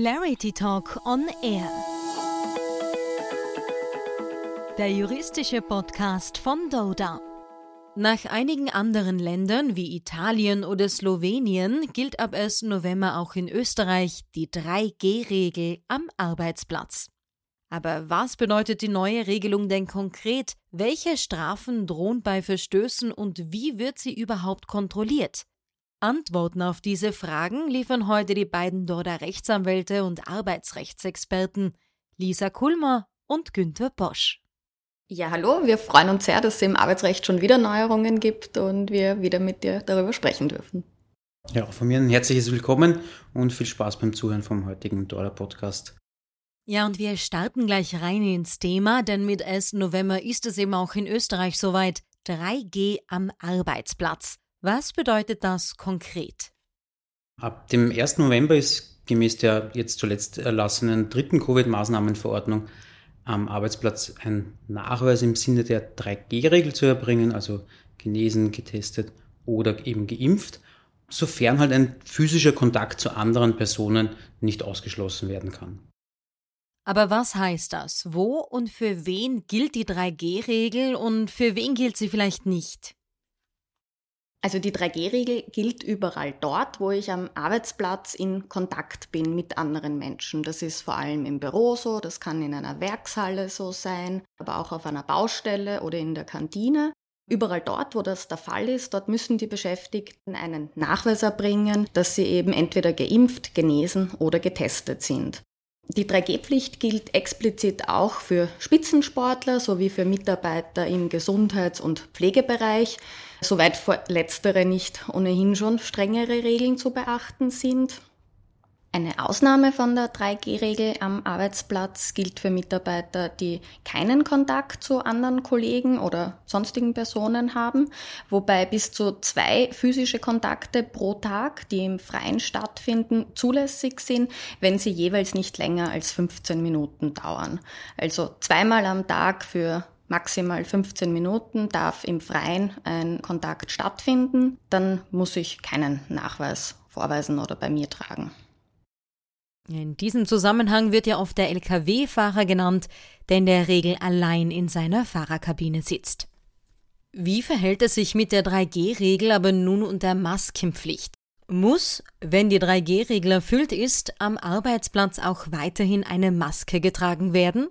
Clarity Talk on Air. Der juristische Podcast von Doda. Nach einigen anderen Ländern wie Italien oder Slowenien gilt ab 1. November auch in Österreich die 3G-Regel am Arbeitsplatz. Aber was bedeutet die neue Regelung denn konkret? Welche Strafen drohen bei Verstößen und wie wird sie überhaupt kontrolliert? Antworten auf diese Fragen liefern heute die beiden Dorder Rechtsanwälte und Arbeitsrechtsexperten Lisa Kulmer und Günther Bosch. Ja, hallo, wir freuen uns sehr, dass es im Arbeitsrecht schon wieder Neuerungen gibt und wir wieder mit dir darüber sprechen dürfen. Ja, von mir ein herzliches Willkommen und viel Spaß beim Zuhören vom heutigen Dorder Podcast. Ja, und wir starten gleich rein ins Thema, denn mit 1. November ist es eben auch in Österreich soweit 3G am Arbeitsplatz. Was bedeutet das konkret? Ab dem 1. November ist gemäß der jetzt zuletzt erlassenen dritten Covid-Maßnahmenverordnung am Arbeitsplatz ein Nachweis im Sinne der 3G-Regel zu erbringen, also genesen, getestet oder eben geimpft, sofern halt ein physischer Kontakt zu anderen Personen nicht ausgeschlossen werden kann. Aber was heißt das? Wo und für wen gilt die 3G-Regel und für wen gilt sie vielleicht nicht? Also die 3G-Regel gilt überall dort, wo ich am Arbeitsplatz in Kontakt bin mit anderen Menschen. Das ist vor allem im Büro so, das kann in einer Werkshalle so sein, aber auch auf einer Baustelle oder in der Kantine. Überall dort, wo das der Fall ist, dort müssen die Beschäftigten einen Nachweis erbringen, dass sie eben entweder geimpft, genesen oder getestet sind. Die 3G-Pflicht gilt explizit auch für Spitzensportler sowie für Mitarbeiter im Gesundheits- und Pflegebereich, soweit vor letztere nicht ohnehin schon strengere Regeln zu beachten sind. Eine Ausnahme von der 3G-Regel am Arbeitsplatz gilt für Mitarbeiter, die keinen Kontakt zu anderen Kollegen oder sonstigen Personen haben, wobei bis zu zwei physische Kontakte pro Tag, die im Freien stattfinden, zulässig sind, wenn sie jeweils nicht länger als 15 Minuten dauern. Also zweimal am Tag für maximal 15 Minuten darf im Freien ein Kontakt stattfinden, dann muss ich keinen Nachweis vorweisen oder bei mir tragen. In diesem Zusammenhang wird ja oft der Lkw-Fahrer genannt, der in der Regel allein in seiner Fahrerkabine sitzt. Wie verhält es sich mit der 3G-Regel aber nun und der Maskenpflicht? Muss, wenn die 3G-Regel erfüllt ist, am Arbeitsplatz auch weiterhin eine Maske getragen werden?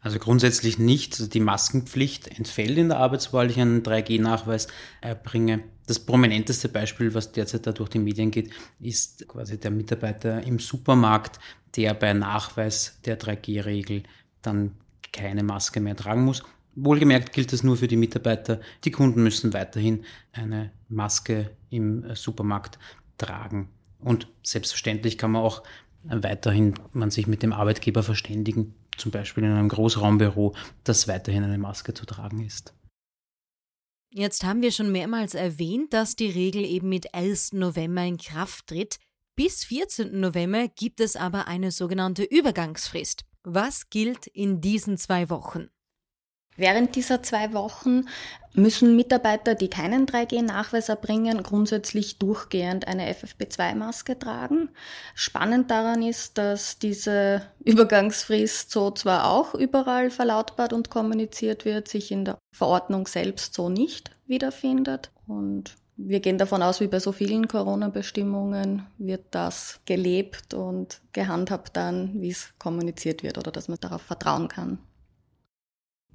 Also grundsätzlich nicht. Die Maskenpflicht entfällt in der Arbeitswahl, ich einen 3G-Nachweis erbringe. Das prominenteste Beispiel, was derzeit da durch die Medien geht, ist quasi der Mitarbeiter im Supermarkt, der bei Nachweis der 3G-Regel dann keine Maske mehr tragen muss. Wohlgemerkt gilt das nur für die Mitarbeiter. Die Kunden müssen weiterhin eine Maske im Supermarkt tragen. Und selbstverständlich kann man auch weiterhin man sich mit dem Arbeitgeber verständigen, zum Beispiel in einem Großraumbüro, dass weiterhin eine Maske zu tragen ist. Jetzt haben wir schon mehrmals erwähnt, dass die Regel eben mit 1. November in Kraft tritt. Bis 14. November gibt es aber eine sogenannte Übergangsfrist. Was gilt in diesen zwei Wochen? Während dieser zwei Wochen müssen Mitarbeiter, die keinen 3G-Nachweis erbringen, grundsätzlich durchgehend eine FFP2-Maske tragen. Spannend daran ist, dass diese Übergangsfrist so zwar auch überall verlautbart und kommuniziert wird, sich in der Verordnung selbst so nicht wiederfindet. Und wir gehen davon aus, wie bei so vielen Corona-Bestimmungen wird das gelebt und gehandhabt dann, wie es kommuniziert wird oder dass man darauf vertrauen kann.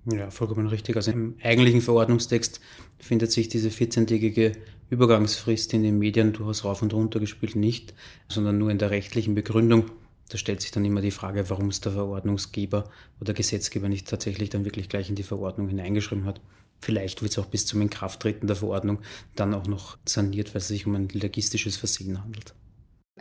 Ja, vollkommen richtig. Also im eigentlichen Verordnungstext findet sich diese 14-tägige Übergangsfrist in den Medien durchaus rauf und runter gespielt nicht, sondern nur in der rechtlichen Begründung. Da stellt sich dann immer die Frage, warum es der Verordnungsgeber oder Gesetzgeber nicht tatsächlich dann wirklich gleich in die Verordnung hineingeschrieben hat. Vielleicht wird es auch bis zum Inkrafttreten der Verordnung dann auch noch saniert, weil es sich um ein logistisches Versehen handelt.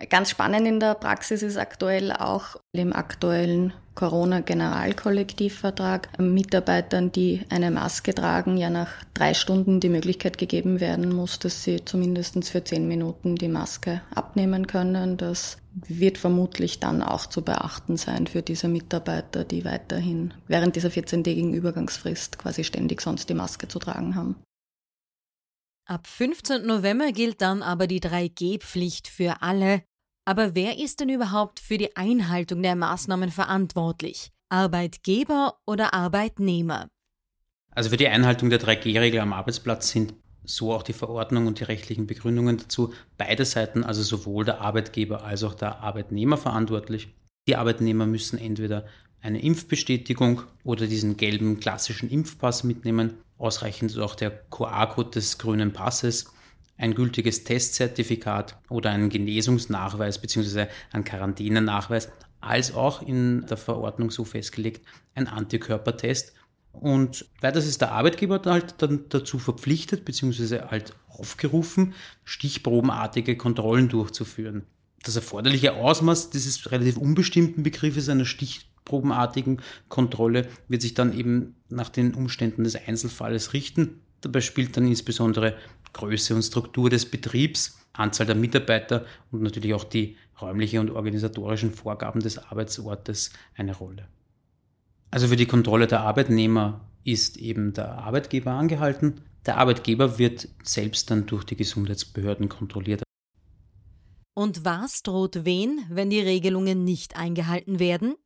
Ganz spannend in der Praxis ist aktuell auch im aktuellen Corona-Generalkollektivvertrag Mitarbeitern, die eine Maske tragen, ja nach drei Stunden die Möglichkeit gegeben werden muss, dass sie zumindest für zehn Minuten die Maske abnehmen können. Das wird vermutlich dann auch zu beachten sein für diese Mitarbeiter, die weiterhin während dieser 14-tägigen Übergangsfrist quasi ständig sonst die Maske zu tragen haben. Ab 15. November gilt dann aber die 3G-Pflicht für alle, Aber wer ist denn überhaupt für die Einhaltung der Maßnahmen verantwortlich? Arbeitgeber oder Arbeitnehmer? Also für die Einhaltung der 3G-Regel am Arbeitsplatz sind so auch die Verordnung und die rechtlichen Begründungen dazu beide Seiten, also sowohl der Arbeitgeber als auch der Arbeitnehmer verantwortlich. Die Arbeitnehmer müssen entweder eine Impfbestätigung oder diesen gelben klassischen Impfpass mitnehmen. Ausreichend ist auch der QR-Code des grünen Passes, ein gültiges Testzertifikat oder einen Genesungsnachweis bzw. ein Quarantänenachweis, als auch in der Verordnung so festgelegt ein Antikörpertest. Und weiters ist der Arbeitgeber halt dann dazu verpflichtet bzw. halt aufgerufen, stichprobenartige Kontrollen durchzuführen. Das erforderliche Ausmaß dieses relativ unbestimmten Begriffes einer Stich probenartigen Kontrolle wird sich dann eben nach den Umständen des Einzelfalles richten. Dabei spielt dann insbesondere Größe und Struktur des Betriebs, Anzahl der Mitarbeiter und natürlich auch die räumliche und organisatorischen Vorgaben des Arbeitsortes eine Rolle. Also für die Kontrolle der Arbeitnehmer ist eben der Arbeitgeber angehalten. Der Arbeitgeber wird selbst dann durch die Gesundheitsbehörden kontrolliert. Und was droht wen, wenn die Regelungen nicht eingehalten werden?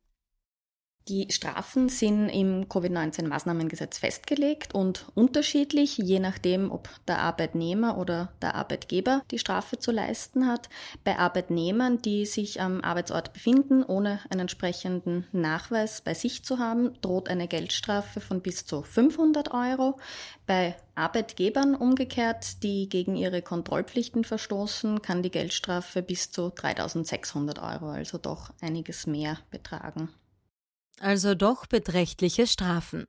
Die Strafen sind im Covid-19-Maßnahmengesetz festgelegt und unterschiedlich, je nachdem, ob der Arbeitnehmer oder der Arbeitgeber die Strafe zu leisten hat. Bei Arbeitnehmern, die sich am Arbeitsort befinden, ohne einen entsprechenden Nachweis bei sich zu haben, droht eine Geldstrafe von bis zu 500 Euro. Bei Arbeitgebern umgekehrt, die gegen ihre Kontrollpflichten verstoßen, kann die Geldstrafe bis zu 3600 Euro, also doch einiges mehr betragen also doch beträchtliche Strafen.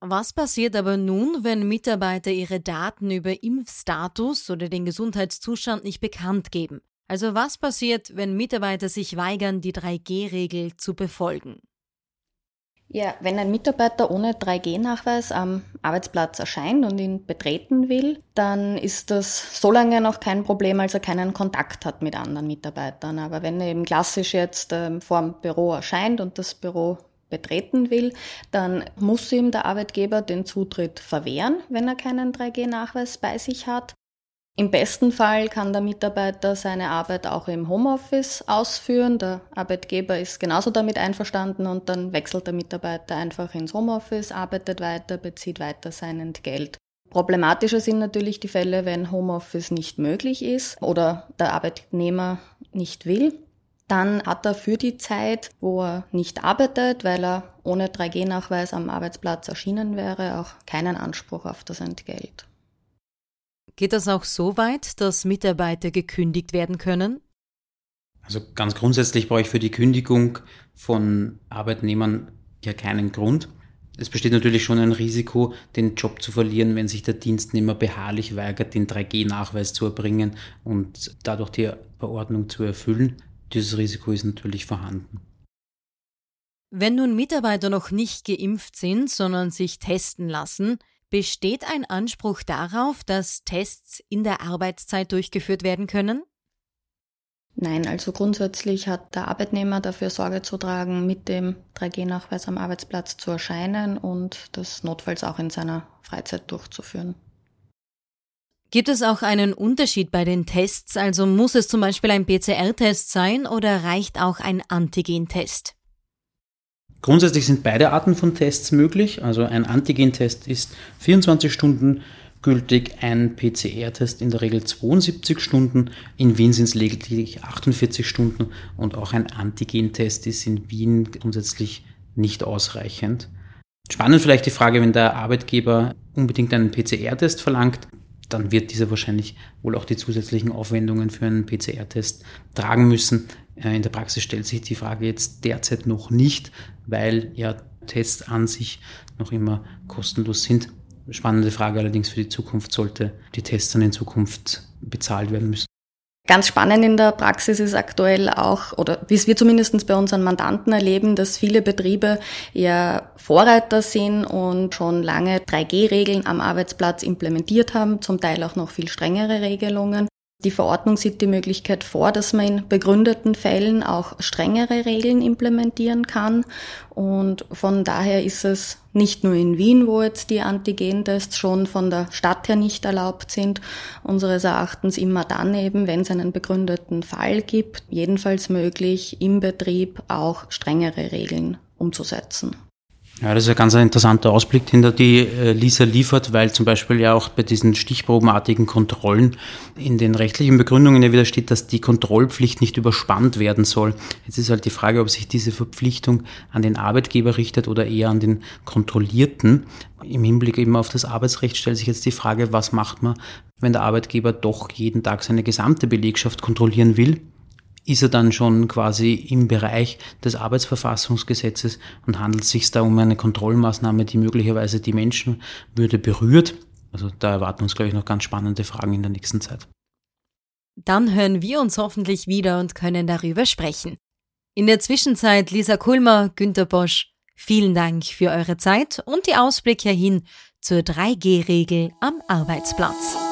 Was passiert aber nun, wenn Mitarbeiter ihre Daten über Impfstatus oder den Gesundheitszustand nicht bekannt geben? Also was passiert, wenn Mitarbeiter sich weigern, die 3G-Regel zu befolgen? Ja, wenn ein Mitarbeiter ohne 3G-Nachweis am Arbeitsplatz erscheint und ihn betreten will, dann ist das so lange noch kein Problem, als er keinen Kontakt hat mit anderen Mitarbeitern. Aber wenn er eben klassisch jetzt ähm, vor dem Büro erscheint und das Büro betreten will, dann muss ihm der Arbeitgeber den Zutritt verwehren, wenn er keinen 3G-Nachweis bei sich hat. Im besten Fall kann der Mitarbeiter seine Arbeit auch im Homeoffice ausführen. Der Arbeitgeber ist genauso damit einverstanden und dann wechselt der Mitarbeiter einfach ins Homeoffice, arbeitet weiter, bezieht weiter sein Entgelt. Problematischer sind natürlich die Fälle, wenn Homeoffice nicht möglich ist oder der Arbeitnehmer nicht will dann hat er für die Zeit, wo er nicht arbeitet, weil er ohne 3G-Nachweis am Arbeitsplatz erschienen wäre, auch keinen Anspruch auf das Entgelt. Geht das auch so weit, dass Mitarbeiter gekündigt werden können? Also ganz grundsätzlich brauche ich für die Kündigung von Arbeitnehmern ja keinen Grund. Es besteht natürlich schon ein Risiko, den Job zu verlieren, wenn sich der Dienstnehmer beharrlich weigert, den 3G-Nachweis zu erbringen und dadurch die Verordnung zu erfüllen. Dieses Risiko ist natürlich vorhanden. Wenn nun Mitarbeiter noch nicht geimpft sind, sondern sich testen lassen, besteht ein Anspruch darauf, dass Tests in der Arbeitszeit durchgeführt werden können? Nein, also grundsätzlich hat der Arbeitnehmer dafür Sorge zu tragen, mit dem 3G-Nachweis am Arbeitsplatz zu erscheinen und das notfalls auch in seiner Freizeit durchzuführen. Gibt es auch einen Unterschied bei den Tests? Also muss es zum Beispiel ein PCR-Test sein oder reicht auch ein Antigen-Test? Grundsätzlich sind beide Arten von Tests möglich. Also ein Antigen-Test ist 24 Stunden gültig, ein PCR-Test in der Regel 72 Stunden. In Wien sind es lediglich 48 Stunden und auch ein Antigen-Test ist in Wien grundsätzlich nicht ausreichend. Spannend vielleicht die Frage, wenn der Arbeitgeber unbedingt einen PCR-Test verlangt, dann wird dieser wahrscheinlich wohl auch die zusätzlichen Aufwendungen für einen PCR-Test tragen müssen. Äh, in der Praxis stellt sich die Frage jetzt derzeit noch nicht, weil ja Tests an sich noch immer kostenlos sind. Spannende Frage allerdings für die Zukunft, sollte die Tests dann in Zukunft bezahlt werden müssen. Ganz spannend in der Praxis ist aktuell auch, oder wie es wir zumindest bei unseren Mandanten erleben, dass viele Betriebe ja Vorreiter sind und schon lange 3G-Regeln am Arbeitsplatz implementiert haben, zum Teil auch noch viel strengere Regelungen. Die Verordnung sieht die Möglichkeit vor, dass man in begründeten Fällen auch strengere Regeln implementieren kann. Und von daher ist es nicht nur in Wien, wo jetzt die Antigentests schon von der Stadt her nicht erlaubt sind, unseres Erachtens immer dann eben, wenn es einen begründeten Fall gibt, jedenfalls möglich, im Betrieb auch strengere Regeln umzusetzen. Ja, das ist ein ganz interessanter Ausblick, den da die äh, Lisa liefert, weil zum Beispiel ja auch bei diesen stichprobenartigen Kontrollen in den rechtlichen Begründungen ja wieder steht, dass die Kontrollpflicht nicht überspannt werden soll. Jetzt ist halt die Frage, ob sich diese Verpflichtung an den Arbeitgeber richtet oder eher an den Kontrollierten. Im Hinblick eben auf das Arbeitsrecht stellt sich jetzt die Frage, was macht man, wenn der Arbeitgeber doch jeden Tag seine gesamte Belegschaft kontrollieren will? Ist er dann schon quasi im Bereich des Arbeitsverfassungsgesetzes und handelt es sich da um eine Kontrollmaßnahme, die möglicherweise die Menschenwürde berührt. Also da erwarten uns, glaube ich, noch ganz spannende Fragen in der nächsten Zeit. Dann hören wir uns hoffentlich wieder und können darüber sprechen. In der Zwischenzeit Lisa Kulmer, Günter Bosch, vielen Dank für eure Zeit und die Ausblicke hin zur 3G-Regel am Arbeitsplatz.